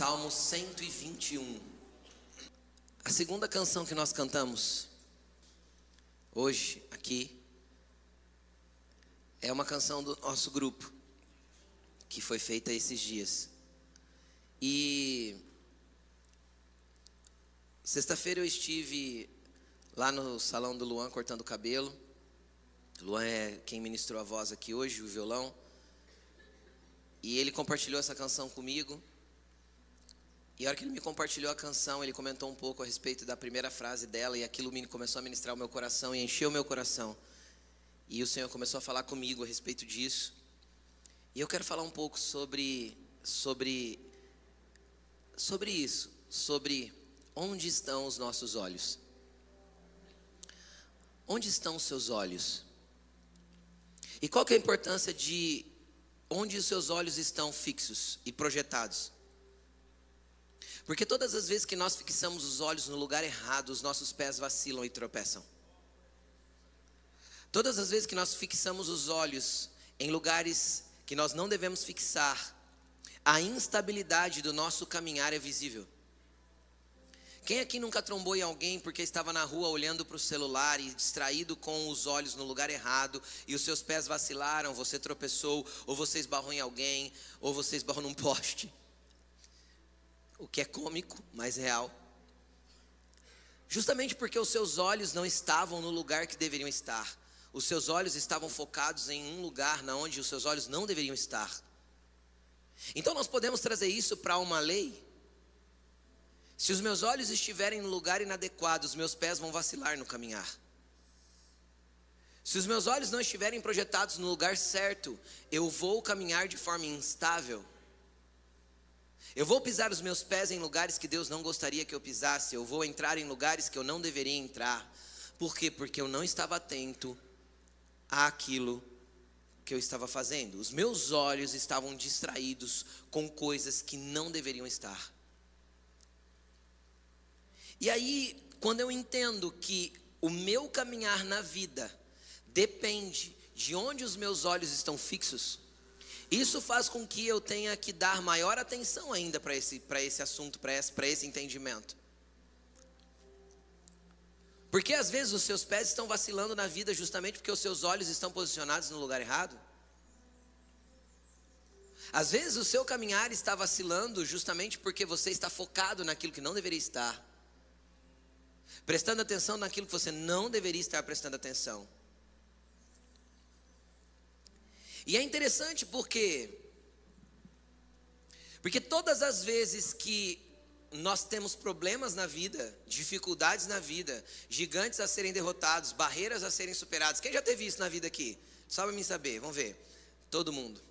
Salmo 121. A segunda canção que nós cantamos hoje aqui é uma canção do nosso grupo que foi feita esses dias. E sexta-feira eu estive lá no salão do Luan cortando o cabelo. Luan é quem ministrou a voz aqui hoje, o violão. E ele compartilhou essa canção comigo. E a hora que ele me compartilhou a canção, ele comentou um pouco a respeito da primeira frase dela, e aquilo começou a ministrar o meu coração e encheu o meu coração. E o Senhor começou a falar comigo a respeito disso. E eu quero falar um pouco sobre sobre sobre isso, sobre onde estão os nossos olhos. Onde estão os seus olhos? E qual que é a importância de onde os seus olhos estão fixos e projetados? Porque todas as vezes que nós fixamos os olhos no lugar errado, os nossos pés vacilam e tropeçam. Todas as vezes que nós fixamos os olhos em lugares que nós não devemos fixar, a instabilidade do nosso caminhar é visível. Quem aqui nunca trombou em alguém porque estava na rua olhando para o celular e distraído com os olhos no lugar errado e os seus pés vacilaram, você tropeçou, ou você esbarrou em alguém, ou você esbarrou num poste? O que é cômico, mas real. Justamente porque os seus olhos não estavam no lugar que deveriam estar. Os seus olhos estavam focados em um lugar na onde os seus olhos não deveriam estar. Então nós podemos trazer isso para uma lei se os meus olhos estiverem no lugar inadequado, os meus pés vão vacilar no caminhar. Se os meus olhos não estiverem projetados no lugar certo, eu vou caminhar de forma instável. Eu vou pisar os meus pés em lugares que Deus não gostaria que eu pisasse. Eu vou entrar em lugares que eu não deveria entrar. Por quê? Porque eu não estava atento àquilo que eu estava fazendo. Os meus olhos estavam distraídos com coisas que não deveriam estar. E aí, quando eu entendo que o meu caminhar na vida depende de onde os meus olhos estão fixos, isso faz com que eu tenha que dar maior atenção ainda para esse, esse assunto, para esse, esse entendimento. Porque às vezes os seus pés estão vacilando na vida justamente porque os seus olhos estão posicionados no lugar errado. Às vezes o seu caminhar está vacilando justamente porque você está focado naquilo que não deveria estar prestando atenção naquilo que você não deveria estar prestando atenção. E é interessante porque porque todas as vezes que nós temos problemas na vida, dificuldades na vida, gigantes a serem derrotados, barreiras a serem superadas. Quem já teve isso na vida aqui? Só para mim saber, vamos ver. Todo mundo.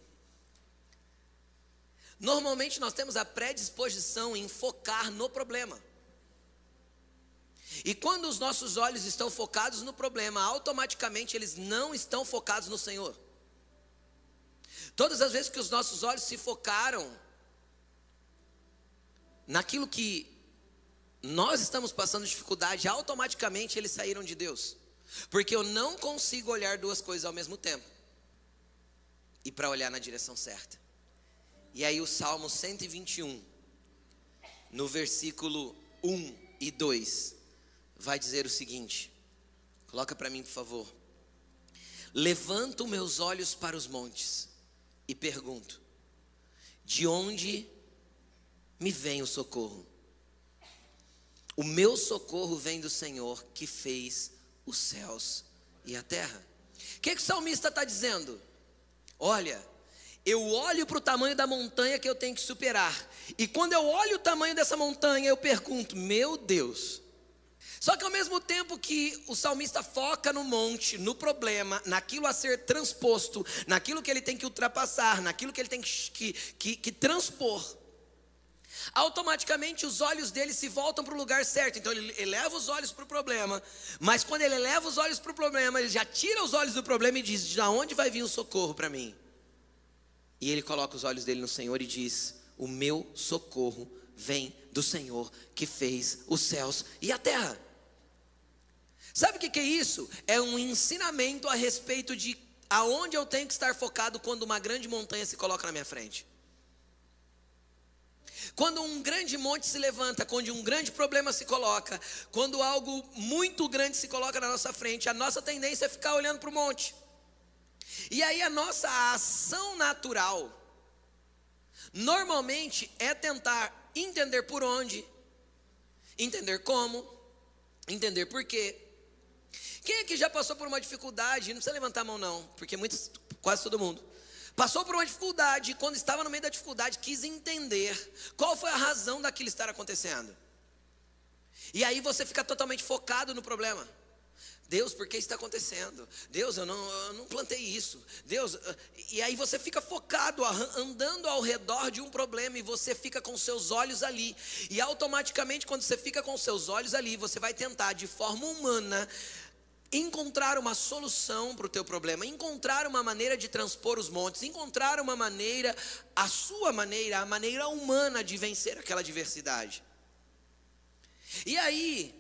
Normalmente nós temos a predisposição em focar no problema. E quando os nossos olhos estão focados no problema, automaticamente eles não estão focados no Senhor. Todas as vezes que os nossos olhos se focaram naquilo que nós estamos passando dificuldade, automaticamente eles saíram de Deus. Porque eu não consigo olhar duas coisas ao mesmo tempo. E para olhar na direção certa. E aí o Salmo 121, no versículo 1 e 2 vai dizer o seguinte: coloca para mim, por favor. Levanto meus olhos para os montes e pergunto: de onde me vem o socorro? O meu socorro vem do Senhor que fez os céus e a terra. O que, que o salmista está dizendo? Olha, eu olho para o tamanho da montanha que eu tenho que superar, e quando eu olho o tamanho dessa montanha, eu pergunto: meu Deus, só que ao mesmo tempo que o salmista foca no monte, no problema, naquilo a ser transposto, naquilo que ele tem que ultrapassar, naquilo que ele tem que, que, que transpor, automaticamente os olhos dele se voltam para o lugar certo. Então ele eleva os olhos para o problema, mas quando ele eleva os olhos para o problema, ele já tira os olhos do problema e diz: De onde vai vir o socorro para mim? E ele coloca os olhos dele no Senhor e diz: O meu socorro vem do Senhor que fez os céus e a terra. Sabe o que é isso? É um ensinamento a respeito de aonde eu tenho que estar focado quando uma grande montanha se coloca na minha frente. Quando um grande monte se levanta, quando um grande problema se coloca, quando algo muito grande se coloca na nossa frente, a nossa tendência é ficar olhando para o monte. E aí a nossa ação natural, normalmente, é tentar entender por onde, entender como, entender por quê. Quem aqui já passou por uma dificuldade? Não precisa levantar a mão, não, porque muitos, quase todo mundo. Passou por uma dificuldade, e quando estava no meio da dificuldade, quis entender qual foi a razão daquilo estar acontecendo. E aí você fica totalmente focado no problema. Deus, por que está acontecendo? Deus, eu não, eu não plantei isso. Deus, ah, e aí você fica focado, andando ao redor de um problema e você fica com seus olhos ali. E automaticamente, quando você fica com seus olhos ali, você vai tentar de forma humana encontrar uma solução para o teu problema, encontrar uma maneira de transpor os montes, encontrar uma maneira, a sua maneira, a maneira humana de vencer aquela diversidade. E aí,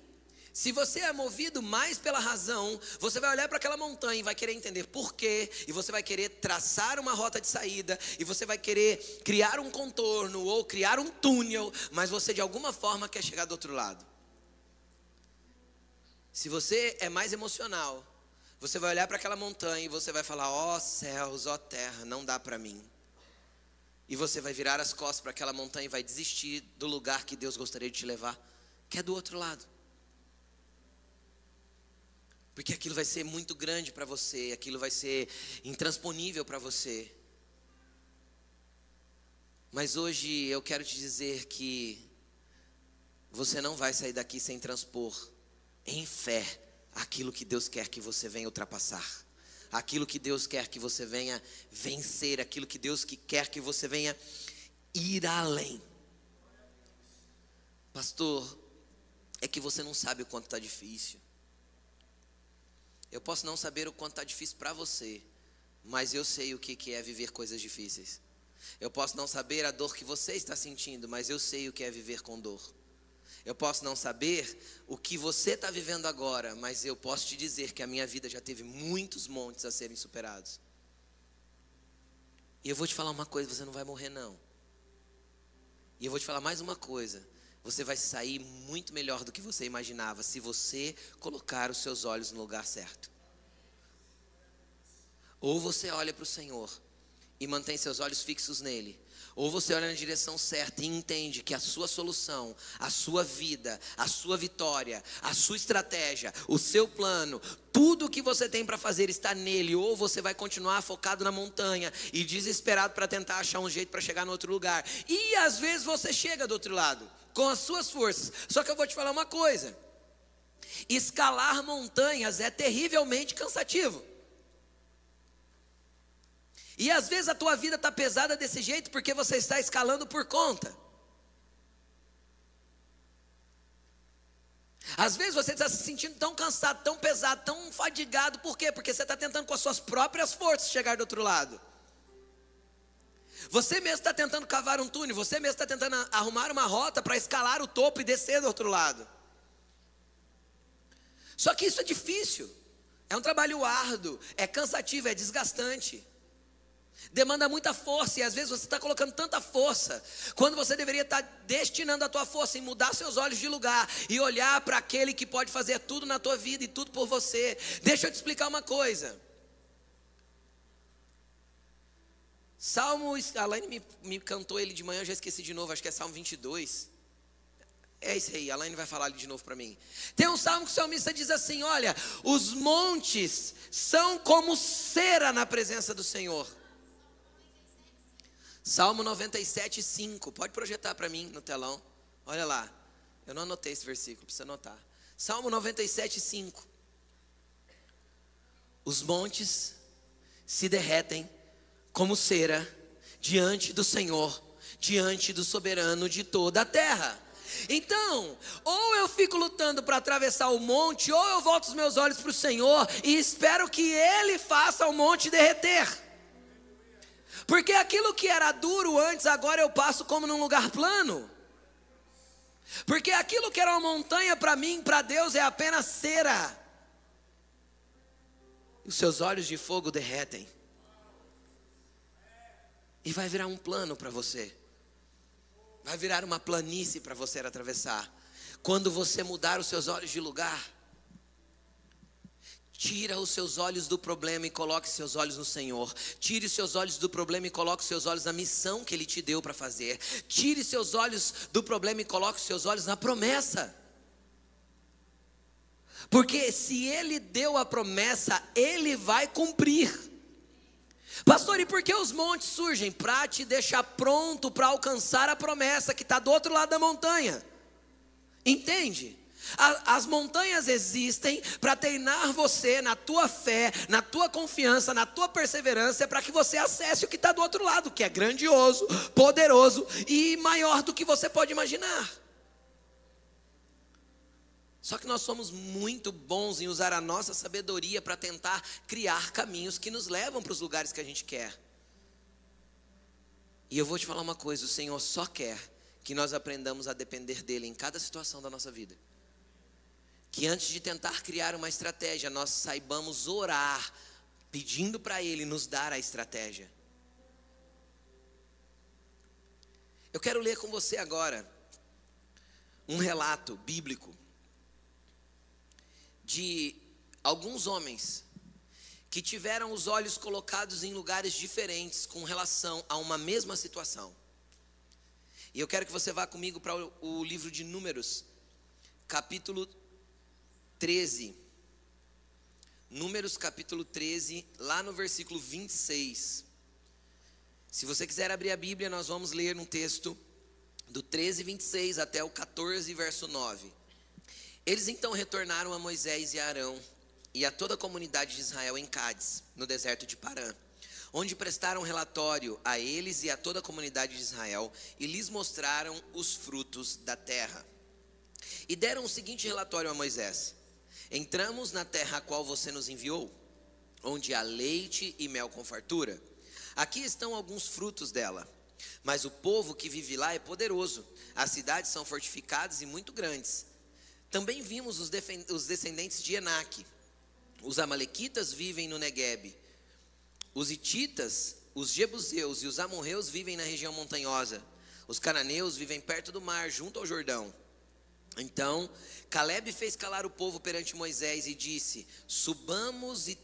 se você é movido mais pela razão, você vai olhar para aquela montanha e vai querer entender por quê, e você vai querer traçar uma rota de saída, e você vai querer criar um contorno ou criar um túnel, mas você de alguma forma quer chegar do outro lado. Se você é mais emocional, você vai olhar para aquela montanha e você vai falar: ó oh, céus, ó oh, terra, não dá para mim. E você vai virar as costas para aquela montanha e vai desistir do lugar que Deus gostaria de te levar, que é do outro lado porque aquilo vai ser muito grande para você, aquilo vai ser intransponível para você. Mas hoje eu quero te dizer que você não vai sair daqui sem transpor em fé aquilo que Deus quer que você venha ultrapassar, aquilo que Deus quer que você venha vencer, aquilo que Deus quer que você venha ir além. Pastor, é que você não sabe o quanto está difícil. Eu posso não saber o quanto está difícil para você, mas eu sei o que é viver coisas difíceis. Eu posso não saber a dor que você está sentindo, mas eu sei o que é viver com dor. Eu posso não saber o que você está vivendo agora, mas eu posso te dizer que a minha vida já teve muitos montes a serem superados. E eu vou te falar uma coisa: você não vai morrer, não. E eu vou te falar mais uma coisa: você vai sair muito melhor do que você imaginava se você colocar os seus olhos no lugar certo. Ou você olha para o Senhor e mantém seus olhos fixos nele, ou você olha na direção certa e entende que a sua solução, a sua vida, a sua vitória, a sua estratégia, o seu plano, tudo o que você tem para fazer está nele, ou você vai continuar focado na montanha e desesperado para tentar achar um jeito para chegar no outro lugar. E às vezes você chega do outro lado com as suas forças. Só que eu vou te falar uma coisa: escalar montanhas é terrivelmente cansativo. E às vezes a tua vida está pesada desse jeito porque você está escalando por conta. Às vezes você está se sentindo tão cansado, tão pesado, tão fadigado, por quê? Porque você está tentando com as suas próprias forças chegar do outro lado. Você mesmo está tentando cavar um túnel, você mesmo está tentando arrumar uma rota para escalar o topo e descer do outro lado. Só que isso é difícil, é um trabalho árduo, é cansativo, é desgastante demanda muita força e às vezes você está colocando tanta força quando você deveria estar destinando a tua força em mudar seus olhos de lugar e olhar para aquele que pode fazer tudo na tua vida e tudo por você. Deixa eu te explicar uma coisa. Salmo, a Laine me, me cantou ele de manhã, eu já esqueci de novo, acho que é Salmo 22. É isso aí, a Laine vai falar ali de novo para mim. Tem um salmo que o salmista diz assim: Olha, os montes são como cera na presença do Senhor. Salmo 97, 5. Pode projetar para mim no telão. Olha lá. Eu não anotei esse versículo, precisa anotar. Salmo 97, 5. Os montes se derretem como cera diante do Senhor, diante do soberano de toda a terra. Então, ou eu fico lutando para atravessar o monte, ou eu volto os meus olhos para o Senhor e espero que Ele faça o monte derreter. Porque aquilo que era duro antes, agora eu passo como num lugar plano. Porque aquilo que era uma montanha para mim, para Deus, é apenas cera. os seus olhos de fogo derretem. E vai virar um plano para você. Vai virar uma planície para você atravessar. Quando você mudar os seus olhos de lugar, Tira os seus olhos do problema e coloque seus olhos no Senhor. Tire os seus olhos do problema e coloque seus olhos na missão que Ele te deu para fazer. Tire seus olhos do problema e coloque seus olhos na promessa. Porque se Ele deu a promessa, Ele vai cumprir. Pastor, e por que os montes surgem? Para te deixar pronto para alcançar a promessa que está do outro lado da montanha. Entende? As montanhas existem para treinar você na tua fé, na tua confiança, na tua perseverança, para que você acesse o que está do outro lado, que é grandioso, poderoso e maior do que você pode imaginar. Só que nós somos muito bons em usar a nossa sabedoria para tentar criar caminhos que nos levam para os lugares que a gente quer. E eu vou te falar uma coisa: o Senhor só quer que nós aprendamos a depender dEle em cada situação da nossa vida que antes de tentar criar uma estratégia, nós saibamos orar, pedindo para Ele nos dar a estratégia. Eu quero ler com você agora um relato bíblico de alguns homens que tiveram os olhos colocados em lugares diferentes com relação a uma mesma situação. E eu quero que você vá comigo para o, livro de Números, capítulo 13. Números capítulo 13, lá no versículo 26. Se você quiser abrir a Bíblia, nós vamos ler um texto do 13, 26 até o 14, verso 9. Eles então retornaram a Moisés e Arão e a toda a comunidade de Israel em Cádiz, no deserto de Parã, onde prestaram relatório a eles e a toda a comunidade de Israel e lhes mostraram os frutos da terra. E deram o seguinte relatório a Moisés: Entramos na terra a qual você nos enviou, onde há leite e mel com fartura. Aqui estão alguns frutos dela. Mas o povo que vive lá é poderoso. As cidades são fortificadas e muito grandes. Também vimos os, os descendentes de Enaque. Os amalequitas vivem no Negueb. Os ititas, os jebuseus e os amorreus vivem na região montanhosa. Os cananeus vivem perto do mar, junto ao Jordão. Então, Caleb fez calar o povo perante Moisés e disse: Subamos e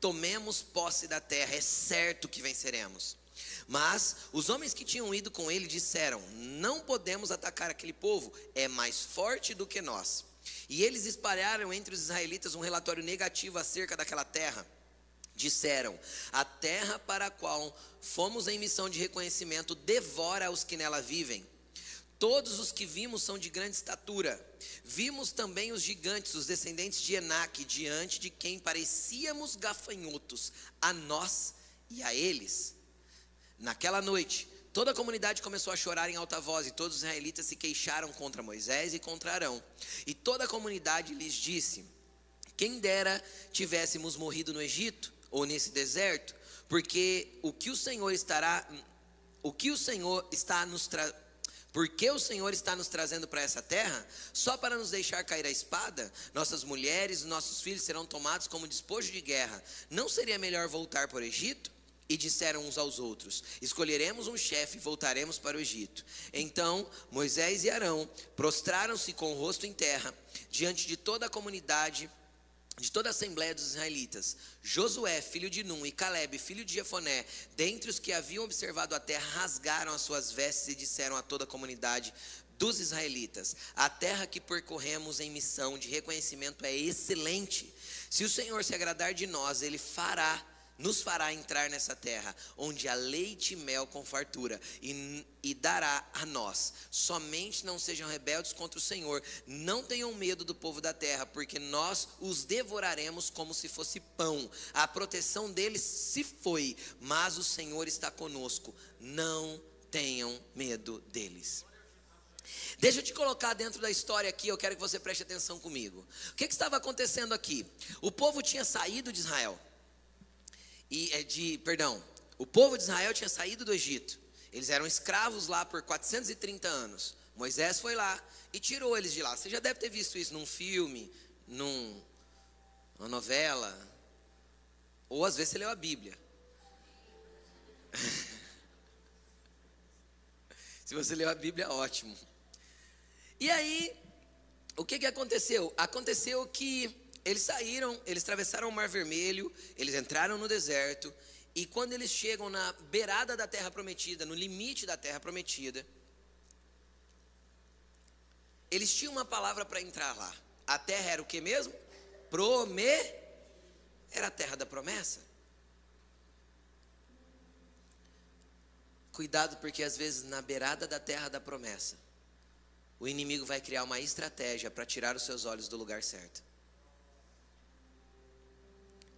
tomemos posse da terra, é certo que venceremos. Mas os homens que tinham ido com ele disseram: Não podemos atacar aquele povo, é mais forte do que nós. E eles espalharam entre os israelitas um relatório negativo acerca daquela terra. Disseram: A terra para a qual fomos em missão de reconhecimento devora os que nela vivem. Todos os que vimos são de grande estatura. Vimos também os gigantes, os descendentes de Enaque, diante de quem parecíamos gafanhotos, a nós e a eles. Naquela noite, toda a comunidade começou a chorar em alta voz, e todos os israelitas se queixaram contra Moisés e contra Arão. E toda a comunidade lhes disse: Quem dera tivéssemos morrido no Egito ou nesse deserto, porque o que o Senhor estará o que o Senhor está nos trazendo porque o Senhor está nos trazendo para essa terra só para nos deixar cair a espada? Nossas mulheres e nossos filhos serão tomados como despojo de guerra. Não seria melhor voltar para o Egito? E disseram uns aos outros: Escolheremos um chefe e voltaremos para o Egito. Então Moisés e Arão prostraram-se com o rosto em terra diante de toda a comunidade de toda a assembleia dos israelitas, Josué, filho de Num, e Caleb, filho de Jefoné, dentre os que haviam observado a terra, rasgaram as suas vestes e disseram a toda a comunidade dos israelitas: A terra que percorremos em missão de reconhecimento é excelente. Se o Senhor se agradar de nós, ele fará nos fará entrar nessa terra, onde há leite e mel com fartura, e, e, dará a nós. Somente não sejam rebeldes contra o Senhor, não tenham medo do povo da terra, porque nós os devoraremos como se fosse pão. A proteção deles se foi, mas o Senhor está conosco. Não tenham medo deles. Deixa eu te colocar dentro da história aqui, eu quero que você preste atenção comigo. O que, que estava acontecendo aqui? O povo tinha saído de Israel e é de, perdão, o povo de Israel tinha saído do Egito. Eles eram escravos lá por 430 anos. Moisés foi lá e tirou eles de lá. Você já deve ter visto isso num filme, num, numa novela, Ou às vezes você leu a Bíblia. Se você leu a Bíblia, ótimo. E aí, o que, que aconteceu? Aconteceu que eles saíram, eles atravessaram o Mar Vermelho, eles entraram no deserto, e quando eles chegam na beirada da terra prometida, no limite da terra prometida, eles tinham uma palavra para entrar lá. A terra era o que mesmo? Prome. Era a terra da promessa. Cuidado, porque às vezes na beirada da terra da promessa, o inimigo vai criar uma estratégia para tirar os seus olhos do lugar certo.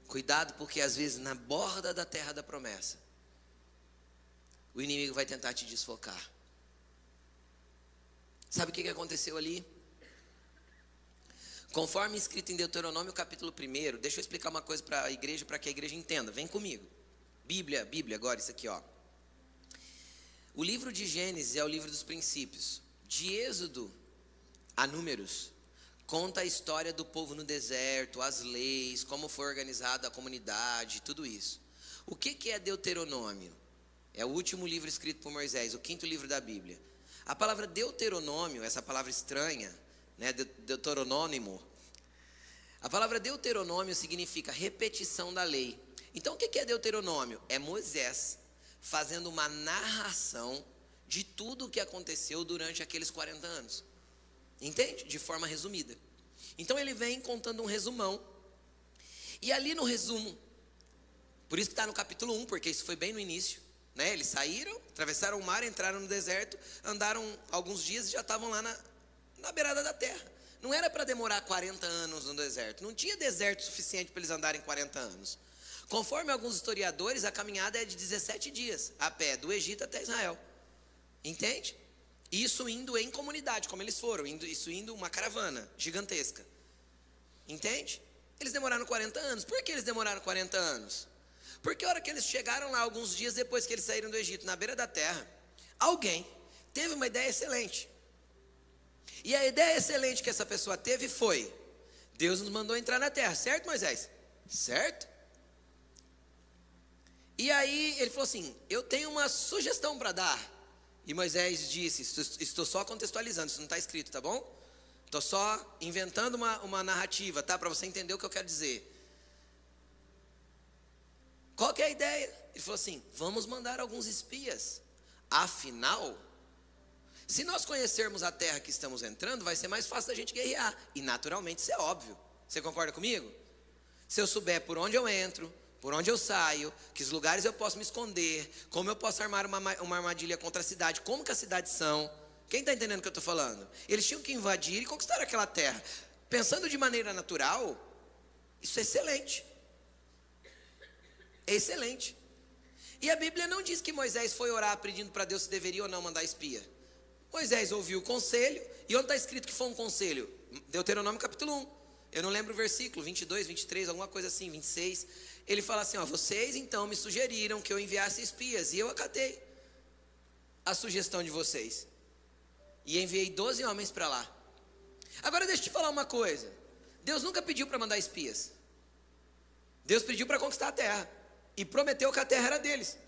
Cuidado, porque às vezes na borda da terra da promessa, o inimigo vai tentar te desfocar. Sabe o que aconteceu ali? Conforme escrito em Deuteronômio capítulo 1, deixa eu explicar uma coisa para a igreja, para que a igreja entenda. Vem comigo. Bíblia, Bíblia, agora isso aqui, ó. O livro de Gênesis é o livro dos princípios. De Êxodo a Números, conta a história do povo no deserto, as leis, como foi organizada a comunidade, tudo isso. O que, é Deuteronômio? É o último livro escrito por Moisés, o quinto livro da Bíblia. A palavra Deuteronômio, essa palavra estranha, né, deuteronônimo, a palavra Deuteronômio significa repetição da lei. Então o que é Deuteronômio? É Moisés fazendo uma narração de tudo o que aconteceu durante aqueles 40 anos. Entende? De forma resumida. Então ele vem contando um resumão. E ali no resumo, por isso que está no capítulo 1, porque isso foi bem no início. Né? Eles saíram, atravessaram o mar, entraram no deserto, andaram alguns dias e já estavam lá na, na beirada da terra. Não era para demorar 40 anos no deserto. Não tinha deserto suficiente para eles andarem 40 anos. Conforme alguns historiadores, a caminhada é de 17 dias, a pé, do Egito até Israel. Entende? Isso indo em comunidade, como eles foram, indo, isso indo uma caravana gigantesca. Entende? Eles demoraram 40 anos. Por que eles demoraram 40 anos? Porque a hora que eles chegaram lá, alguns dias depois que eles saíram do Egito, na beira da terra, alguém teve uma ideia excelente. E a ideia excelente que essa pessoa teve foi: Deus nos mandou entrar na terra, certo, Moisés? Certo? E aí ele falou assim: Eu tenho uma sugestão para dar. E Moisés disse: Estou só contextualizando, isso não está escrito, tá bom? Estou só inventando uma, uma narrativa, tá? Para você entender o que eu quero dizer. Qual que é a ideia? Ele falou assim: vamos mandar alguns espias. Afinal, se nós conhecermos a terra que estamos entrando, vai ser mais fácil da gente guerrear. E naturalmente isso é óbvio. Você concorda comigo? Se eu souber por onde eu entro, por onde eu saio, que os lugares eu posso me esconder, como eu posso armar uma, uma armadilha contra a cidade, como que as cidades são. Quem está entendendo o que eu estou falando? Eles tinham que invadir e conquistar aquela terra. Pensando de maneira natural, isso é excelente é excelente. E a Bíblia não diz que Moisés foi orar pedindo para Deus se deveria ou não mandar espia. Moisés ouviu o conselho, e onde está escrito que foi um conselho? Deuteronômio capítulo 1. Eu não lembro o versículo, 22, 23, alguma coisa assim, 26. Ele fala assim: ó, vocês então me sugeriram que eu enviasse espias, e eu acatei a sugestão de vocês. E enviei 12 homens para lá. Agora deixa eu te falar uma coisa: Deus nunca pediu para mandar espias. Deus pediu para conquistar a terra e prometeu que a terra era deles.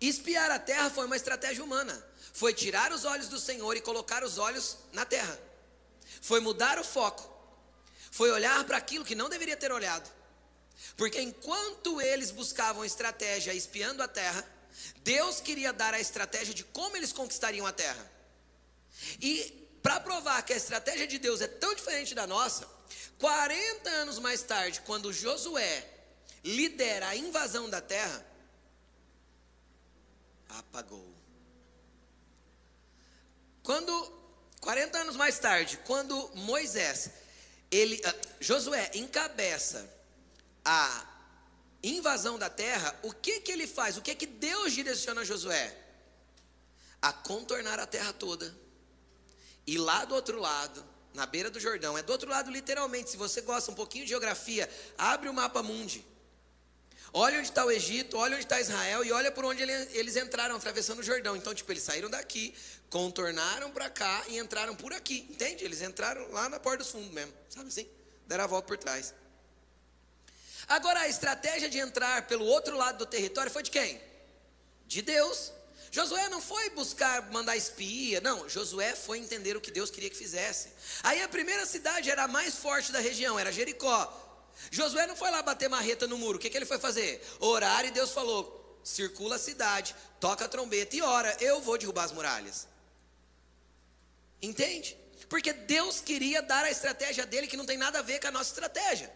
Espiar a terra foi uma estratégia humana. Foi tirar os olhos do Senhor e colocar os olhos na terra. Foi mudar o foco. Foi olhar para aquilo que não deveria ter olhado. Porque enquanto eles buscavam estratégia espiando a terra, Deus queria dar a estratégia de como eles conquistariam a terra. E para provar que a estratégia de Deus é tão diferente da nossa, 40 anos mais tarde, quando Josué lidera a invasão da terra, apagou. Quando 40 anos mais tarde, quando Moisés, ele, uh, Josué encabeça a invasão da terra, o que que ele faz? O que que Deus direciona Josué? A contornar a terra toda. E lá do outro lado, na beira do Jordão, é do outro lado literalmente, se você gosta um pouquinho de geografia, abre o mapa mundi. Olha onde está o Egito, olha onde está Israel e olha por onde eles entraram atravessando o Jordão. Então, tipo, eles saíram daqui, contornaram para cá e entraram por aqui, entende? Eles entraram lá na porta dos fundos mesmo, sabe assim? Deram a volta por trás. Agora, a estratégia de entrar pelo outro lado do território foi de quem? De Deus. Josué não foi buscar mandar espia, não. Josué foi entender o que Deus queria que fizesse. Aí a primeira cidade era a mais forte da região, era Jericó. Josué não foi lá bater marreta no muro, o que, que ele foi fazer? Orar e Deus falou: circula a cidade, toca a trombeta e ora, eu vou derrubar as muralhas. Entende? Porque Deus queria dar a estratégia dele que não tem nada a ver com a nossa estratégia.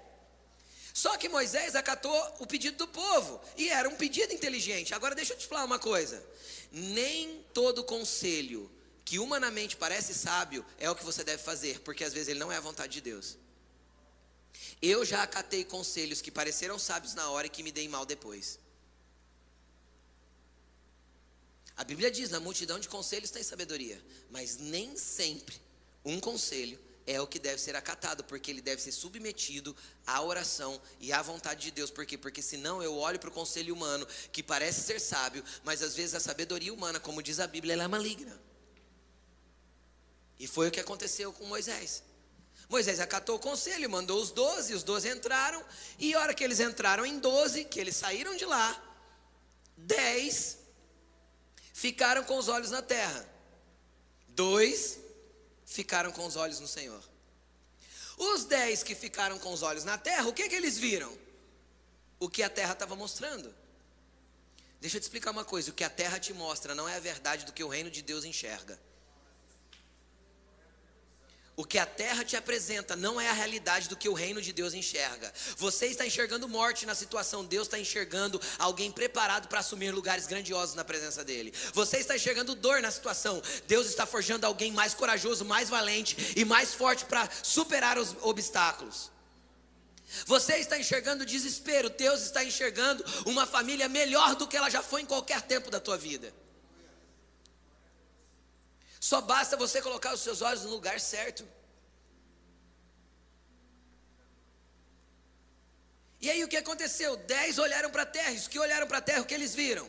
Só que Moisés acatou o pedido do povo, e era um pedido inteligente. Agora deixa eu te falar uma coisa: nem todo conselho que humanamente parece sábio é o que você deve fazer, porque às vezes ele não é a vontade de Deus. Eu já acatei conselhos que pareceram sábios na hora e que me dei mal depois. A Bíblia diz: na multidão de conselhos tem sabedoria, mas nem sempre um conselho é o que deve ser acatado, porque ele deve ser submetido à oração e à vontade de Deus. Por quê? Porque senão eu olho para o conselho humano, que parece ser sábio, mas às vezes a sabedoria humana, como diz a Bíblia, ela é maligna. E foi o que aconteceu com Moisés. Moisés acatou o conselho, mandou os doze, os doze entraram, e a hora que eles entraram em doze, que eles saíram de lá, dez ficaram com os olhos na terra, dois ficaram com os olhos no Senhor. Os dez que ficaram com os olhos na terra, o que, que eles viram? O que a terra estava mostrando. Deixa eu te explicar uma coisa: o que a terra te mostra não é a verdade do que o reino de Deus enxerga. O que a terra te apresenta não é a realidade do que o reino de Deus enxerga. Você está enxergando morte na situação, Deus está enxergando alguém preparado para assumir lugares grandiosos na presença dEle. Você está enxergando dor na situação, Deus está forjando alguém mais corajoso, mais valente e mais forte para superar os obstáculos. Você está enxergando desespero, Deus está enxergando uma família melhor do que ela já foi em qualquer tempo da tua vida. Só basta você colocar os seus olhos no lugar certo. E aí o que aconteceu? Dez olharam para a terra. Os que olharam para a terra, o que eles viram?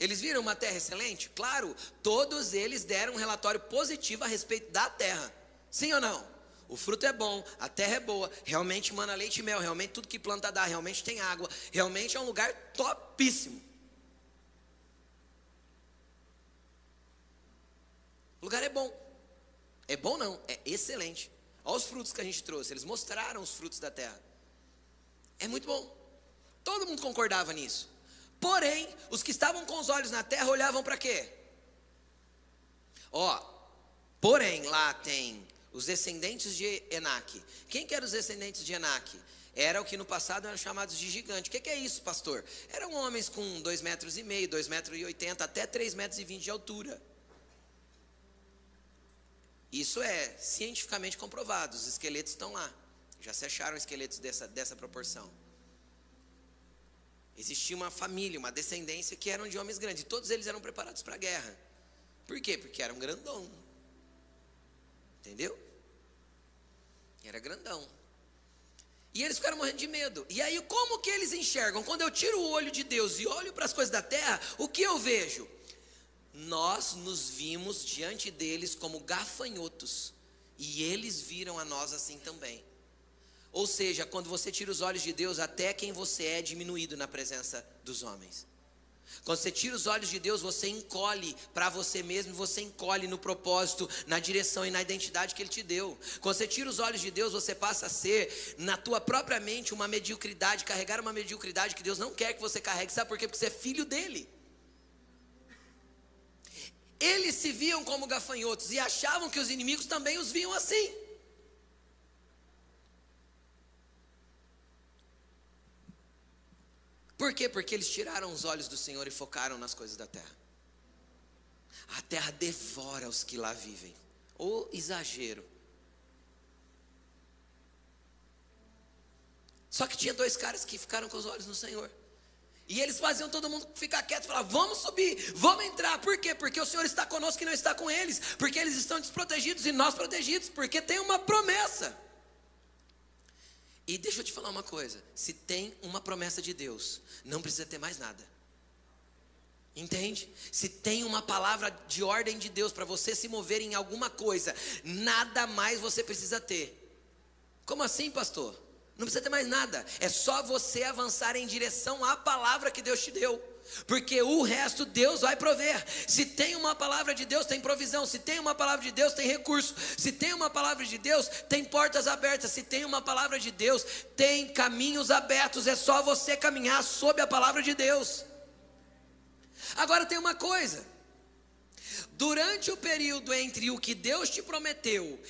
Eles viram uma terra excelente? Claro, todos eles deram um relatório positivo a respeito da terra. Sim ou não? O fruto é bom, a terra é boa, realmente mana leite e mel, realmente tudo que planta dá, realmente tem água, realmente é um lugar topíssimo. O lugar é bom. É bom não, é excelente. Olha os frutos que a gente trouxe, eles mostraram os frutos da terra. É muito bom. Todo mundo concordava nisso. Porém, os que estavam com os olhos na terra olhavam para quê? Ó, porém, lá tem os descendentes de Enaque. Quem que eram os descendentes de Enaque? Era o que no passado eram chamados de gigante. O que, que, é isso, pastor? Eram homens com dois metros e meio, dois metros e oitenta, até três metros e vinte de altura. Isso é cientificamente comprovado, os esqueletos estão lá. Já se acharam esqueletos dessa, dessa proporção. Existia uma família, uma descendência que eram de homens grandes. Todos eles eram preparados para a guerra. Por quê? Porque eram grandão. Entendeu? Era grandão. E eles ficaram morrendo de medo. E aí, como que eles enxergam? Quando eu tiro o olho de Deus e olho para as coisas da terra, o que eu vejo? Nós nos vimos diante deles como gafanhotos, e eles viram a nós assim também. Ou seja, quando você tira os olhos de Deus, até quem você é diminuído na presença dos homens. Quando você tira os olhos de Deus, você encolhe para você mesmo, você encolhe no propósito, na direção e na identidade que Ele te deu. Quando você tira os olhos de Deus, você passa a ser, na tua própria mente, uma mediocridade, carregar uma mediocridade que Deus não quer que você carregue. Sabe por quê? Porque você é filho dele. Eles se viam como gafanhotos e achavam que os inimigos também os viam assim. Por quê? Porque eles tiraram os olhos do Senhor e focaram nas coisas da terra. A terra devora os que lá vivem. Ou exagero. Só que tinha dois caras que ficaram com os olhos no Senhor. E eles faziam todo mundo ficar quieto, falar: vamos subir, vamos entrar. Por quê? Porque o Senhor está conosco e não está com eles. Porque eles estão desprotegidos e nós protegidos. Porque tem uma promessa. E deixa eu te falar uma coisa: se tem uma promessa de Deus, não precisa ter mais nada. Entende? Se tem uma palavra de ordem de Deus para você se mover em alguma coisa, nada mais você precisa ter. Como assim, pastor? Não precisa ter mais nada. É só você avançar em direção à palavra que Deus te deu. Porque o resto Deus vai prover. Se tem uma palavra de Deus, tem provisão. Se tem uma palavra de Deus, tem recurso. Se tem uma palavra de Deus, tem portas abertas. Se tem uma palavra de Deus, tem caminhos abertos. É só você caminhar sob a palavra de Deus. Agora tem uma coisa. Durante o período entre o que Deus te prometeu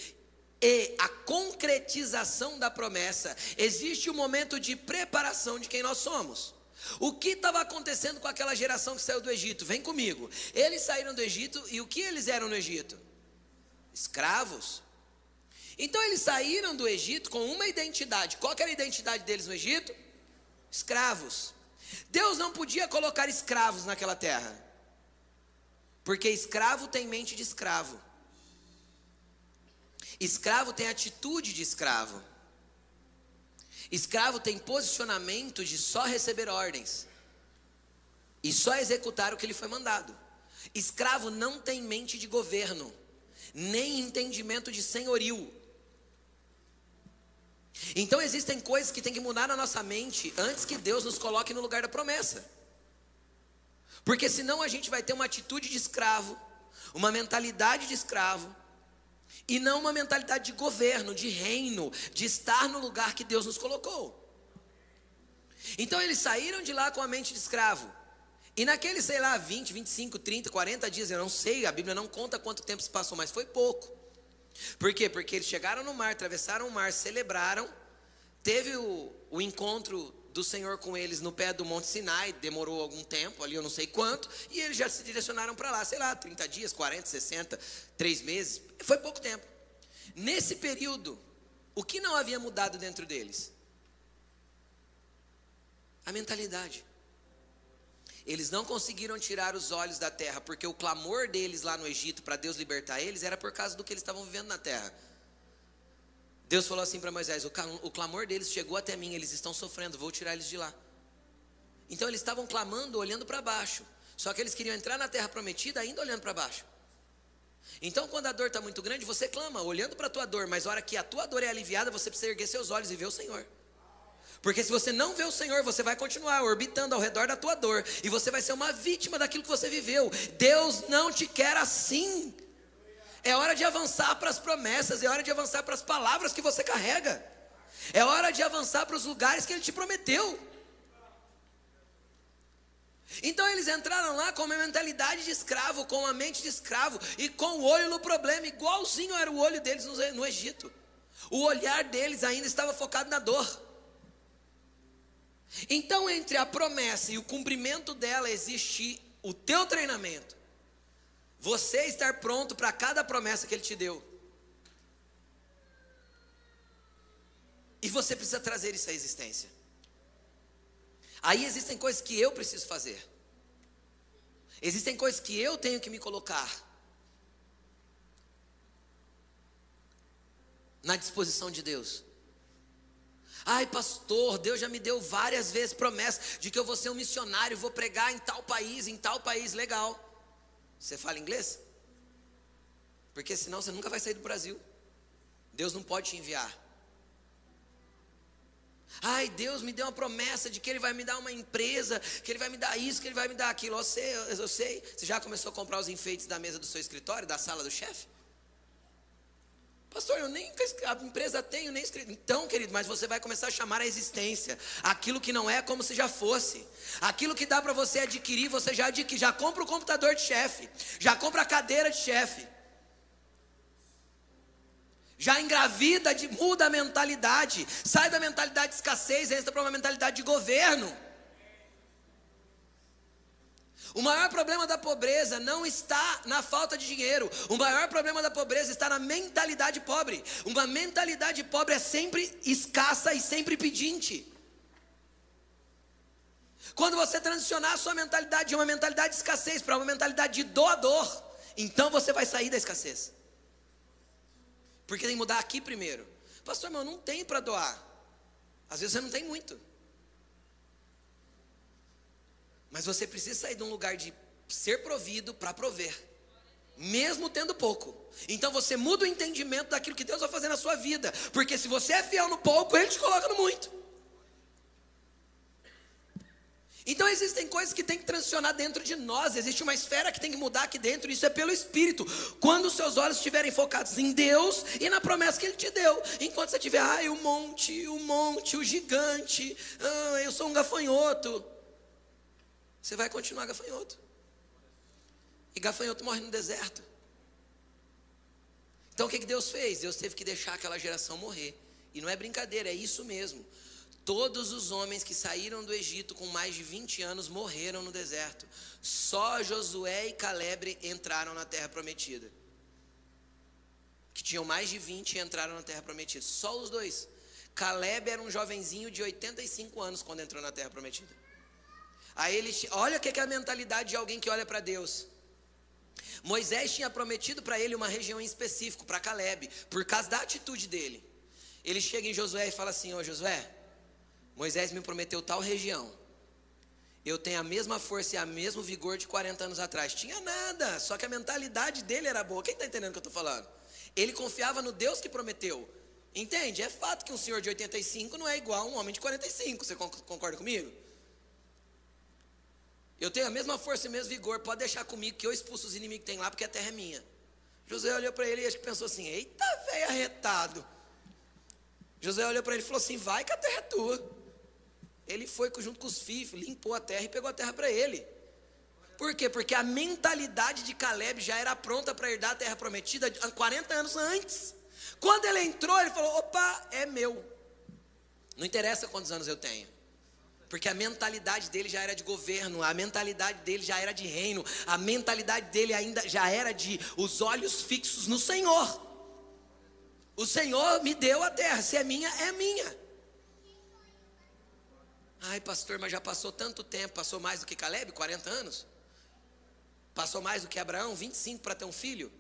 e a concretização da promessa, existe um momento de preparação de quem nós somos. O que estava acontecendo com aquela geração que saiu do Egito? Vem comigo. Eles saíram do Egito e o que eles eram no Egito? Escravos. Então eles saíram do Egito com uma identidade. Qual era a identidade deles no Egito? Escravos. Deus não podia colocar escravos naquela terra. Porque escravo tem mente de escravo. Escravo tem atitude de escravo. Escravo tem posicionamento de só receber ordens e só executar o que lhe foi mandado. Escravo não tem mente de governo, nem entendimento de senhorio. Então existem coisas que tem que mudar na nossa mente antes que Deus nos coloque no lugar da promessa. Porque senão a gente vai ter uma atitude de escravo, uma mentalidade de escravo, e não uma mentalidade de governo, de reino, de estar no lugar que Deus nos colocou. Então eles saíram de lá com a mente de escravo. E naqueles, sei lá, 20, 25, 30, 40 dias, eu não sei, a Bíblia não conta quanto tempo se passou, mas foi pouco. Por quê? Porque eles chegaram no mar, atravessaram o mar, celebraram, teve o, o encontro do Senhor com eles no pé do Monte Sinai, demorou algum tempo, ali eu não sei quanto, e eles já se direcionaram para lá, sei lá, 30 dias, 40, 60, 3 meses, foi pouco tempo. Nesse período, o que não havia mudado dentro deles? A mentalidade. Eles não conseguiram tirar os olhos da terra, porque o clamor deles lá no Egito para Deus libertar eles era por causa do que eles estavam vivendo na terra. Deus falou assim para Moisés: o clamor deles chegou até mim, eles estão sofrendo, vou tirar eles de lá. Então eles estavam clamando, olhando para baixo. Só que eles queriam entrar na terra prometida, ainda olhando para baixo. Então, quando a dor está muito grande, você clama, olhando para a tua dor, mas a hora que a tua dor é aliviada, você precisa erguer seus olhos e ver o Senhor. Porque se você não vê o Senhor, você vai continuar orbitando ao redor da tua dor, e você vai ser uma vítima daquilo que você viveu. Deus não te quer assim. É hora de avançar para as promessas, é hora de avançar para as palavras que você carrega. É hora de avançar para os lugares que Ele te prometeu. Então eles entraram lá com uma mentalidade de escravo, com uma mente de escravo e com o olho no problema, igualzinho era o olho deles no Egito. O olhar deles ainda estava focado na dor. Então, entre a promessa e o cumprimento dela, existe o teu treinamento. Você estar pronto para cada promessa que Ele te deu. E você precisa trazer isso à existência. Aí existem coisas que eu preciso fazer. Existem coisas que eu tenho que me colocar na disposição de Deus. Ai, pastor, Deus já me deu várias vezes promessa de que eu vou ser um missionário, vou pregar em tal país, em tal país, legal. Você fala inglês? Porque senão você nunca vai sair do Brasil. Deus não pode te enviar. Ai, Deus me deu uma promessa de que Ele vai me dar uma empresa, que Ele vai me dar isso, que Ele vai me dar aquilo. Eu sei, eu sei. Você já começou a comprar os enfeites da mesa do seu escritório, da sala do chefe? Pastor, eu nem a empresa tenho, nem escrito. Então, querido, mas você vai começar a chamar a existência aquilo que não é como se já fosse. Aquilo que dá para você adquirir, você já adquire, já compra o computador de chefe, já compra a cadeira de chefe. Já engravida, de, muda a mentalidade, sai da mentalidade de escassez, entra para uma mentalidade de governo. O maior problema da pobreza não está na falta de dinheiro. O maior problema da pobreza está na mentalidade pobre. Uma mentalidade pobre é sempre escassa e sempre pedinte. Quando você transicionar a sua mentalidade de uma mentalidade de escassez para uma mentalidade de doador, então você vai sair da escassez. Porque tem que mudar aqui primeiro. Pastor, irmão, não tem para doar. Às vezes você não tem muito. Mas você precisa sair de um lugar de ser provido para prover. mesmo tendo pouco. Então você muda o entendimento daquilo que Deus vai fazer na sua vida, porque se você é fiel no pouco, Ele te coloca no muito. Então existem coisas que tem que transicionar dentro de nós, existe uma esfera que tem que mudar aqui dentro, isso é pelo Espírito. Quando os seus olhos estiverem focados em Deus e na promessa que Ele te deu, enquanto você tiver, ai, o monte, o monte, o gigante, ah, eu sou um gafanhoto, você vai continuar gafanhoto. E gafanhoto morre no deserto. Então o que, que Deus fez? Deus teve que deixar aquela geração morrer. E não é brincadeira, é isso mesmo. Todos os homens que saíram do Egito com mais de 20 anos morreram no deserto. Só Josué e Caleb entraram na terra prometida. Que tinham mais de 20 e entraram na terra prometida. Só os dois. Caleb era um jovenzinho de 85 anos quando entrou na terra prometida. Aí olha o que é a mentalidade de alguém que olha para Deus. Moisés tinha prometido para ele uma região em específico, para Caleb, por causa da atitude dele. Ele chega em Josué e fala assim: Ô Josué, Moisés me prometeu tal região. Eu tenho a mesma força e a mesmo vigor de 40 anos atrás. Tinha nada, só que a mentalidade dele era boa. Quem está entendendo o que eu estou falando? Ele confiava no Deus que prometeu. Entende? É fato que um senhor de 85 não é igual a um homem de 45. Você concorda comigo? Eu tenho a mesma força e o mesmo vigor. Pode deixar comigo que eu expulso os inimigos que tem lá, porque a terra é minha. José olhou para ele e acho que pensou assim: Eita, velho arretado. José olhou para ele e falou assim: Vai que a terra é tua. Ele foi junto com os filhos, limpou a terra e pegou a terra para ele. Por quê? Porque a mentalidade de Caleb já era pronta para herdar a terra prometida 40 anos antes. Quando ele entrou, ele falou: opa, é meu. Não interessa quantos anos eu tenho. Porque a mentalidade dele já era de governo, a mentalidade dele já era de reino, a mentalidade dele ainda já era de os olhos fixos no Senhor. O Senhor me deu a terra, se é minha, é minha. Ai, pastor, mas já passou tanto tempo, passou mais do que Caleb, 40 anos? Passou mais do que Abraão, 25 para ter um filho?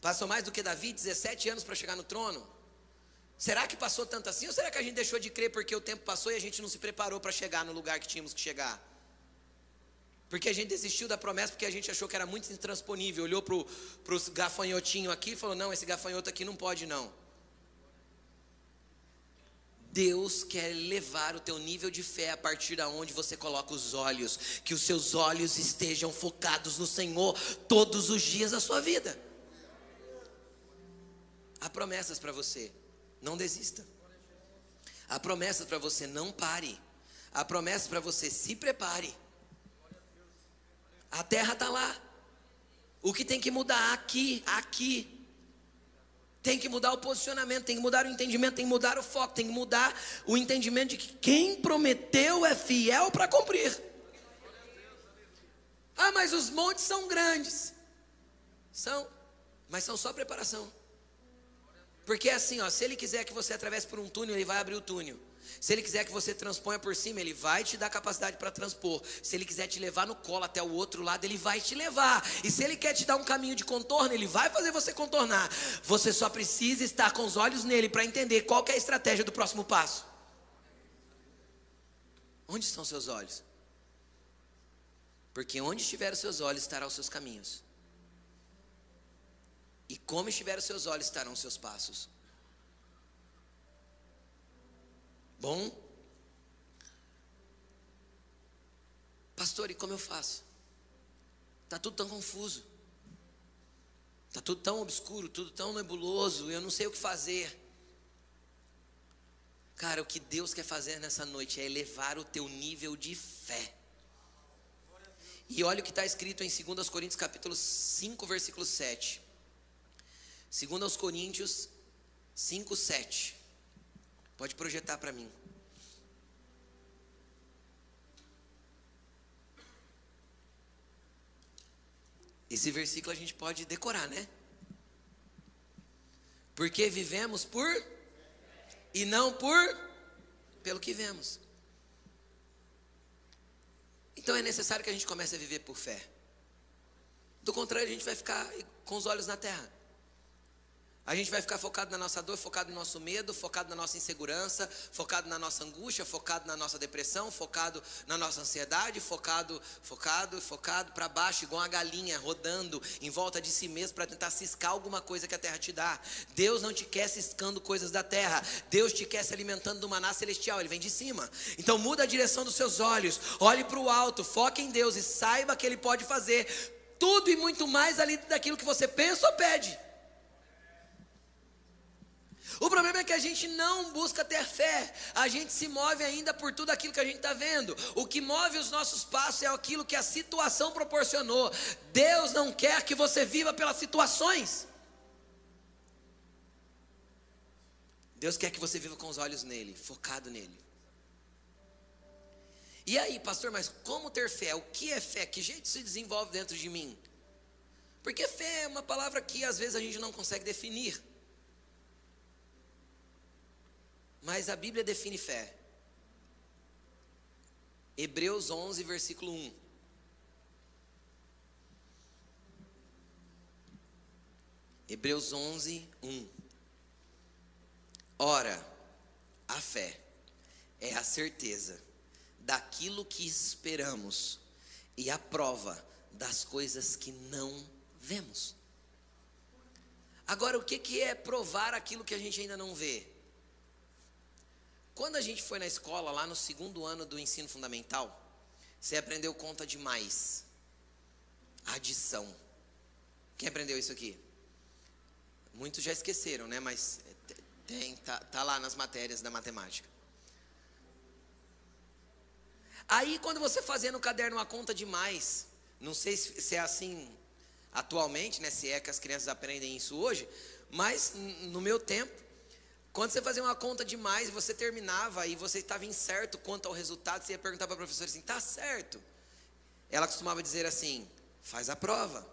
Passou mais do que Davi, 17 anos para chegar no trono? Será que passou tanto assim? Ou será que a gente deixou de crer porque o tempo passou e a gente não se preparou para chegar no lugar que tínhamos que chegar? Porque a gente desistiu da promessa porque a gente achou que era muito intransponível. Olhou para os gafanhotinhos aqui e falou: não, esse gafanhoto aqui não pode não. Deus quer levar o teu nível de fé a partir da onde você coloca os olhos, que os seus olhos estejam focados no Senhor todos os dias da sua vida. Há promessas para você, não desista. Há promessas para você, não pare. Há promessas para você, se prepare. A terra está lá. O que tem que mudar aqui, aqui, tem que mudar o posicionamento, tem que mudar o entendimento, tem que mudar o foco, tem que mudar o entendimento de que quem prometeu é fiel para cumprir. Ah, mas os montes são grandes. São, mas são só preparação. Porque é assim, ó, se ele quiser que você atravesse por um túnel, ele vai abrir o túnel. Se ele quiser que você transponha por cima, ele vai te dar capacidade para transpor. Se ele quiser te levar no colo até o outro lado, ele vai te levar. E se ele quer te dar um caminho de contorno, ele vai fazer você contornar. Você só precisa estar com os olhos nele para entender qual é a estratégia do próximo passo. Onde estão seus olhos? Porque onde estiver os seus olhos, estarão os seus caminhos. E como estiver os seus olhos, estarão os seus passos. Bom? Pastor, e como eu faço? Está tudo tão confuso. Está tudo tão obscuro, tudo tão nebuloso, eu não sei o que fazer. Cara, o que Deus quer fazer nessa noite é elevar o teu nível de fé. E olha o que está escrito em 2 Coríntios capítulo 5, versículo 7. 2 Coríntios 5, 7. Pode projetar para mim. Esse versículo a gente pode decorar, né? Porque vivemos por e não por pelo que vemos. Então é necessário que a gente comece a viver por fé. Do contrário, a gente vai ficar com os olhos na terra. A gente vai ficar focado na nossa dor, focado no nosso medo, focado na nossa insegurança, focado na nossa angústia, focado na nossa depressão, focado na nossa ansiedade, focado, focado, focado para baixo, igual uma galinha rodando em volta de si mesmo para tentar ciscar alguma coisa que a terra te dá. Deus não te quer ciscando coisas da terra. Deus te quer se alimentando do maná celestial, ele vem de cima. Então muda a direção dos seus olhos, olhe para o alto, foque em Deus e saiba que ele pode fazer tudo e muito mais ali daquilo que você pensa ou pede. O problema é que a gente não busca ter fé, a gente se move ainda por tudo aquilo que a gente está vendo. O que move os nossos passos é aquilo que a situação proporcionou. Deus não quer que você viva pelas situações. Deus quer que você viva com os olhos nele, focado nele. E aí, pastor, mas como ter fé? O que é fé? Que jeito se desenvolve dentro de mim? Porque fé é uma palavra que às vezes a gente não consegue definir. Mas a Bíblia define fé. Hebreus 11, versículo 1. Hebreus 11, 1. Ora, a fé é a certeza daquilo que esperamos e a prova das coisas que não vemos. Agora, o que é provar aquilo que a gente ainda não vê? Quando a gente foi na escola, lá no segundo ano do ensino fundamental, você aprendeu conta de mais. Adição. Quem aprendeu isso aqui? Muitos já esqueceram, né? Mas tem, tá, tá lá nas matérias da matemática. Aí, quando você fazia no caderno uma conta de mais, não sei se é assim atualmente, né? Se é que as crianças aprendem isso hoje, mas no meu tempo, quando você fazia uma conta demais e você terminava e você estava incerto quanto ao resultado, você ia perguntar para a professora assim: tá certo? Ela costumava dizer assim: faz a prova.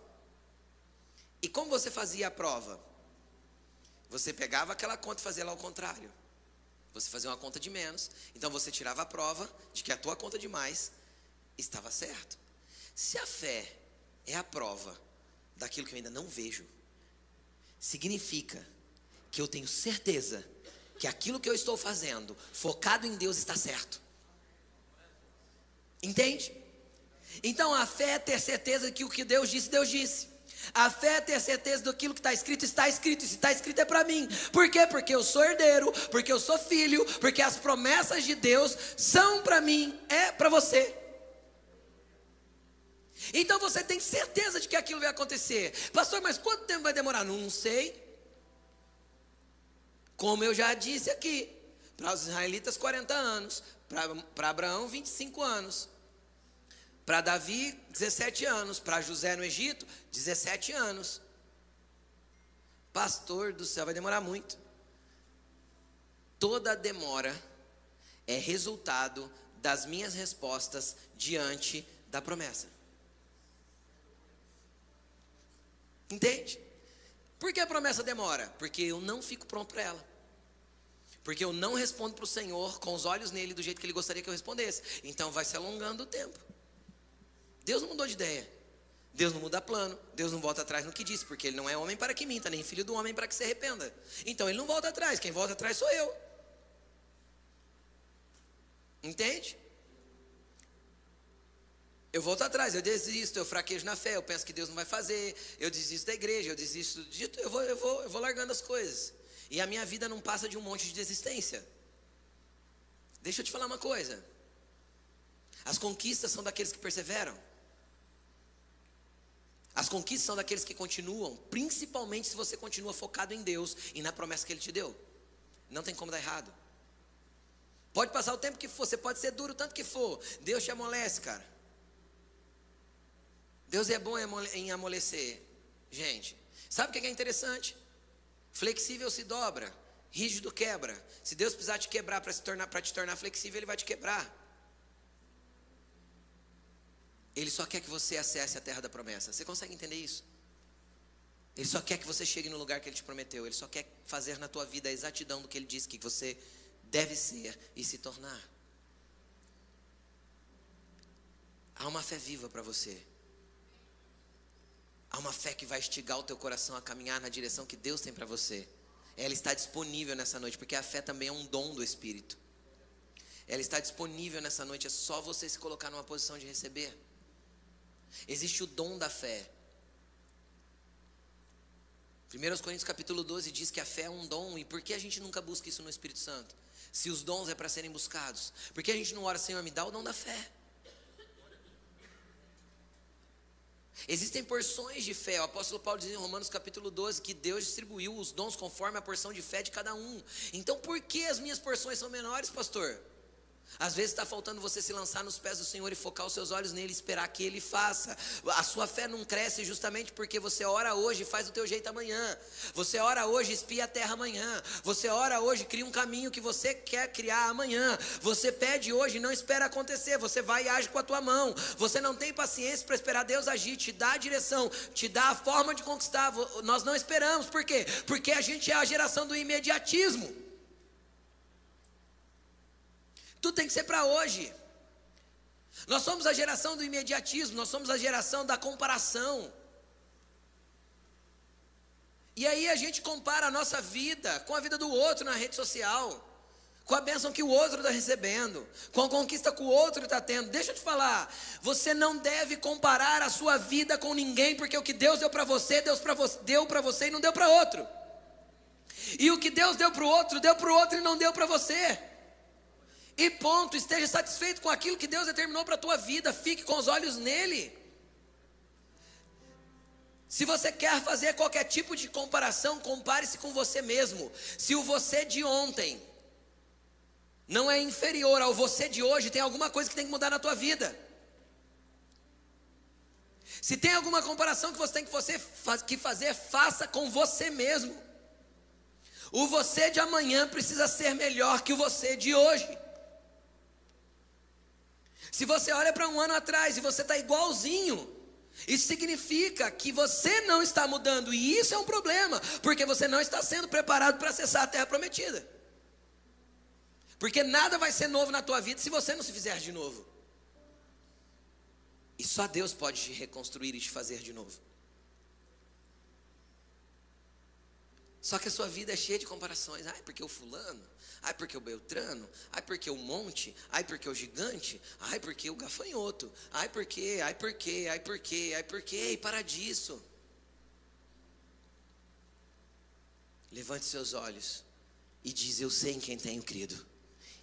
E como você fazia a prova? Você pegava aquela conta e fazia lá ao contrário. Você fazia uma conta de menos, então você tirava a prova de que a tua conta de mais estava certo. Se a fé é a prova daquilo que eu ainda não vejo, significa que eu tenho certeza que aquilo que eu estou fazendo, focado em Deus, está certo. Entende? Então a fé é ter certeza que o que Deus disse, Deus disse. A fé é ter certeza daquilo que está escrito, está escrito. E se está escrito é para mim. Por quê? Porque eu sou herdeiro, porque eu sou filho, porque as promessas de Deus são para mim, é para você. Então você tem certeza de que aquilo vai acontecer. Pastor, mas quanto tempo vai demorar? Não sei. Como eu já disse aqui, para os israelitas 40 anos, para Abraão 25 anos, para Davi 17 anos, para José no Egito 17 anos. Pastor do céu, vai demorar muito. Toda demora é resultado das minhas respostas diante da promessa. Entende? Por que a promessa demora? Porque eu não fico pronto para ela. Porque eu não respondo para o Senhor com os olhos nele do jeito que ele gostaria que eu respondesse. Então vai se alongando o tempo. Deus não mudou de ideia. Deus não muda plano. Deus não volta atrás no que disse, porque ele não é homem para que minta, nem filho do homem para que se arrependa. Então ele não volta atrás. Quem volta atrás sou eu. Entende? Eu volto atrás, eu desisto, eu fraquejo na fé, eu penso que Deus não vai fazer, eu desisto da igreja, eu desisto de eu vou, eu vou, eu vou largando as coisas. E a minha vida não passa de um monte de desistência. Deixa eu te falar uma coisa. As conquistas são daqueles que perseveram. As conquistas são daqueles que continuam, principalmente se você continua focado em Deus e na promessa que Ele te deu. Não tem como dar errado. Pode passar o tempo que for, você pode ser duro tanto que for. Deus te amolece, cara. Deus é bom em amolecer. Gente, sabe o que é interessante? Flexível se dobra, rígido quebra. Se Deus precisar te quebrar para se tornar para te tornar flexível, ele vai te quebrar. Ele só quer que você acesse a terra da promessa. Você consegue entender isso? Ele só quer que você chegue no lugar que ele te prometeu. Ele só quer fazer na tua vida a exatidão do que ele disse que você deve ser e se tornar. Há uma fé viva para você. Há uma fé que vai estigar o teu coração a caminhar na direção que Deus tem para você. Ela está disponível nessa noite, porque a fé também é um dom do Espírito. Ela está disponível nessa noite, é só você se colocar numa posição de receber. Existe o dom da fé. 1 Coríntios capítulo 12 diz que a fé é um dom, e por que a gente nunca busca isso no Espírito Santo? Se os dons é para serem buscados, por que a gente não ora, Senhor, me dá o dom da fé? Existem porções de fé. O apóstolo Paulo diz em Romanos capítulo 12 que Deus distribuiu os dons conforme a porção de fé de cada um. Então, por que as minhas porções são menores, pastor? Às vezes está faltando você se lançar nos pés do Senhor e focar os seus olhos nele, esperar que ele faça. A sua fé não cresce justamente porque você ora hoje e faz do teu jeito amanhã. Você ora hoje e espia a terra amanhã. Você ora hoje e cria um caminho que você quer criar amanhã. Você pede hoje e não espera acontecer. Você vai e age com a tua mão. Você não tem paciência para esperar Deus agir, te dá a direção, te dá a forma de conquistar. Nós não esperamos, por quê? Porque a gente é a geração do imediatismo. Tudo tem que ser para hoje. Nós somos a geração do imediatismo, nós somos a geração da comparação. E aí a gente compara a nossa vida com a vida do outro na rede social, com a bênção que o outro está recebendo, com a conquista que o outro está tendo. Deixa eu te falar, você não deve comparar a sua vida com ninguém, porque o que Deus deu para você, Deus pra deu para você e não deu para outro. E o que Deus deu para o outro, deu para o outro e não deu para você. E ponto, esteja satisfeito com aquilo que Deus determinou para a tua vida, fique com os olhos nele. Se você quer fazer qualquer tipo de comparação, compare-se com você mesmo. Se o você de ontem não é inferior ao você de hoje, tem alguma coisa que tem que mudar na tua vida. Se tem alguma comparação que você tem que, você, que fazer, faça com você mesmo. O você de amanhã precisa ser melhor que o você de hoje. Se você olha para um ano atrás e você está igualzinho, isso significa que você não está mudando, e isso é um problema, porque você não está sendo preparado para acessar a terra prometida. Porque nada vai ser novo na tua vida se você não se fizer de novo. E só Deus pode te reconstruir e te fazer de novo. Só que a sua vida é cheia de comparações. Ai, porque o fulano, ai, porque o Beltrano, ai, porque o monte, ai, porque o gigante, ai, porque o gafanhoto, ai, porque, ai, porque, ai, porque, ai, porque, e para disso. Levante seus olhos e diz: Eu sei em quem tenho crido.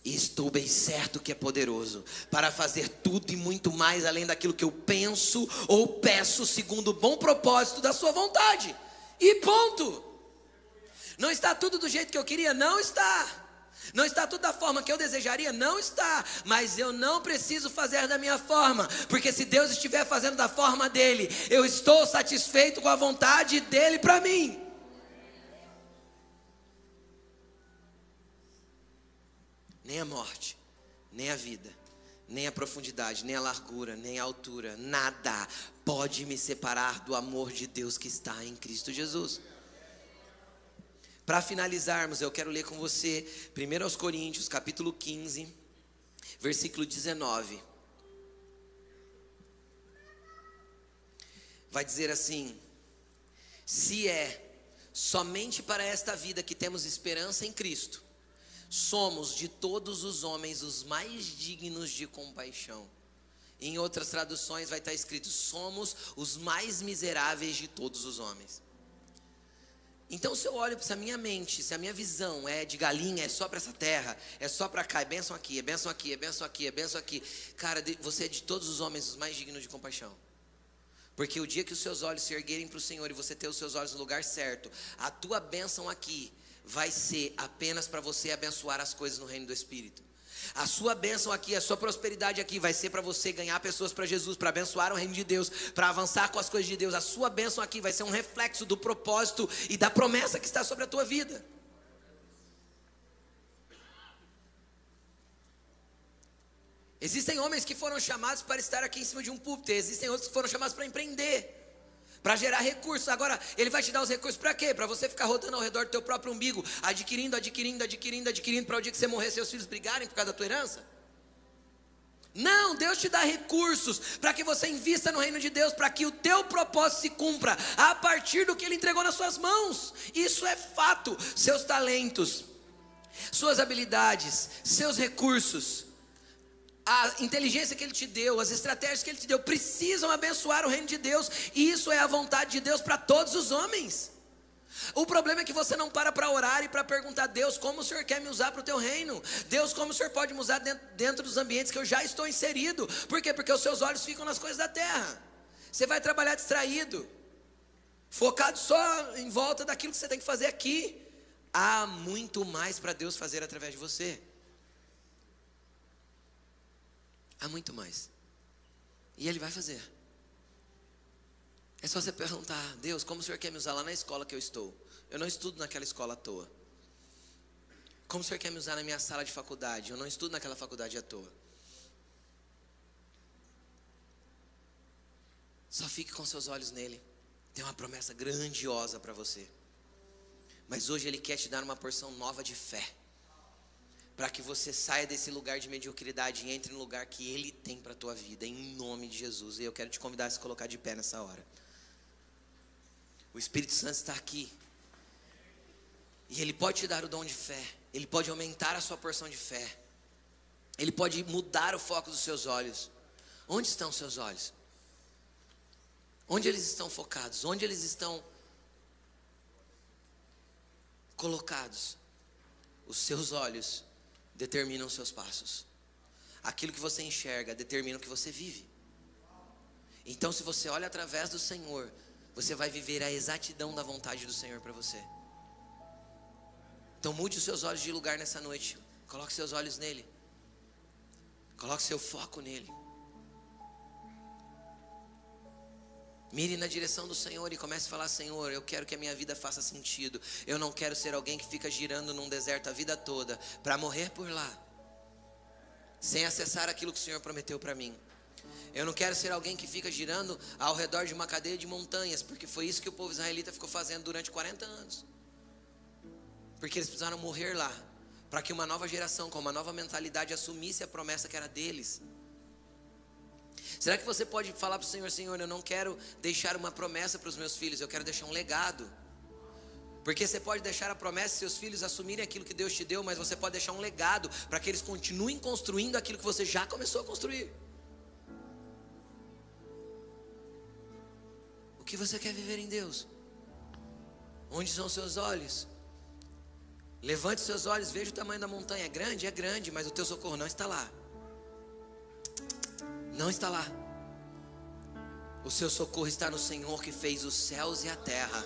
E estou bem certo que é poderoso para fazer tudo e muito mais além daquilo que eu penso ou peço, segundo o bom propósito da Sua vontade. E ponto. Não está tudo do jeito que eu queria? Não está. Não está tudo da forma que eu desejaria? Não está. Mas eu não preciso fazer da minha forma, porque se Deus estiver fazendo da forma dele, eu estou satisfeito com a vontade dele para mim. Nem a morte, nem a vida, nem a profundidade, nem a largura, nem a altura, nada pode me separar do amor de Deus que está em Cristo Jesus. Para finalizarmos, eu quero ler com você 1 Coríntios, capítulo 15, versículo 19. Vai dizer assim: Se é somente para esta vida que temos esperança em Cristo, somos de todos os homens os mais dignos de compaixão. Em outras traduções vai estar escrito: somos os mais miseráveis de todos os homens. Então, se eu olho para a minha mente, se a minha visão é de galinha, é só para essa terra, é só para cá, é bênção aqui, é bênção aqui, é bênção aqui, é bênção aqui. Cara, você é de todos os homens os mais dignos de compaixão. Porque o dia que os seus olhos se erguerem para o Senhor e você ter os seus olhos no lugar certo, a tua bênção aqui vai ser apenas para você abençoar as coisas no reino do Espírito. A sua bênção aqui, a sua prosperidade aqui vai ser para você ganhar pessoas para Jesus, para abençoar o reino de Deus, para avançar com as coisas de Deus. A sua bênção aqui vai ser um reflexo do propósito e da promessa que está sobre a tua vida. Existem homens que foram chamados para estar aqui em cima de um púlpito, existem outros que foram chamados para empreender para gerar recursos. Agora, ele vai te dar os recursos para quê? Para você ficar rodando ao redor do teu próprio umbigo, adquirindo, adquirindo, adquirindo, adquirindo, para o dia que você morrer, seus filhos brigarem por causa da tua herança? Não, Deus te dá recursos para que você invista no reino de Deus, para que o teu propósito se cumpra a partir do que Ele entregou nas suas mãos. Isso é fato. Seus talentos, suas habilidades, seus recursos, a inteligência que Ele te deu, as estratégias que Ele te deu, precisam abençoar o reino de Deus. E isso é a vontade de Deus para todos os homens. O problema é que você não para para orar e para perguntar a Deus como o Senhor quer me usar para o teu reino. Deus, como o Senhor pode me usar dentro, dentro dos ambientes que eu já estou inserido. Por quê? Porque os seus olhos ficam nas coisas da terra. Você vai trabalhar distraído, focado só em volta daquilo que você tem que fazer aqui. Há muito mais para Deus fazer através de você. Há muito mais. E Ele vai fazer. É só você perguntar, Deus, como o Senhor quer me usar lá na escola que eu estou? Eu não estudo naquela escola à toa. Como o Senhor quer me usar na minha sala de faculdade? Eu não estudo naquela faculdade à toa. Só fique com seus olhos nele. Tem uma promessa grandiosa para você. Mas hoje ele quer te dar uma porção nova de fé. Para que você saia desse lugar de mediocridade e entre no lugar que ele tem para a tua vida, em nome de Jesus. E eu quero te convidar a se colocar de pé nessa hora. O Espírito Santo está aqui. E Ele pode te dar o dom de fé. Ele pode aumentar a sua porção de fé. Ele pode mudar o foco dos seus olhos. Onde estão os seus olhos? Onde eles estão focados? Onde eles estão colocados? Os seus olhos determinam seus passos. Aquilo que você enxerga determina o que você vive. Então, se você olha através do Senhor, você vai viver a exatidão da vontade do Senhor para você. Então mude os seus olhos de lugar nessa noite. Coloque seus olhos nele. Coloque seu foco nele. Mire na direção do Senhor e comece a falar: Senhor, eu quero que a minha vida faça sentido. Eu não quero ser alguém que fica girando num deserto a vida toda para morrer por lá, sem acessar aquilo que o Senhor prometeu para mim. Eu não quero ser alguém que fica girando ao redor de uma cadeia de montanhas, porque foi isso que o povo israelita ficou fazendo durante 40 anos. Porque eles precisaram morrer lá, para que uma nova geração com uma nova mentalidade assumisse a promessa que era deles. Será que você pode falar para o Senhor, Senhor, eu não quero deixar uma promessa para os meus filhos, eu quero deixar um legado. Porque você pode deixar a promessa e seus filhos assumirem aquilo que Deus te deu, mas você pode deixar um legado para que eles continuem construindo aquilo que você já começou a construir. que você quer viver em Deus? Onde são seus olhos? Levante seus olhos, veja o tamanho da montanha. É grande? É grande, mas o teu socorro não está lá. Não está lá. O seu socorro está no Senhor que fez os céus e a terra.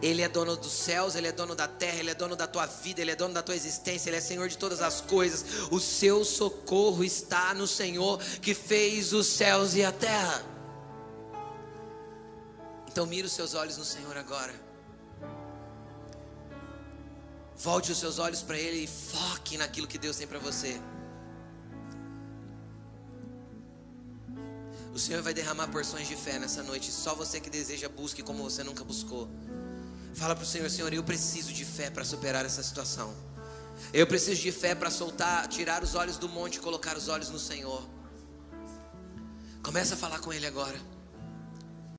Ele é dono dos céus, Ele é dono da terra, Ele é dono da tua vida, Ele é dono da tua existência, Ele é Senhor de todas as coisas. O seu socorro está no Senhor que fez os céus e a terra. Então mira os seus olhos no Senhor agora. Volte os seus olhos para Ele e foque naquilo que Deus tem para você. O Senhor vai derramar porções de fé nessa noite. Só você que deseja, busque como você nunca buscou. Fala para o Senhor, Senhor, eu preciso de fé para superar essa situação. Eu preciso de fé para soltar, tirar os olhos do monte e colocar os olhos no Senhor. Começa a falar com Ele agora.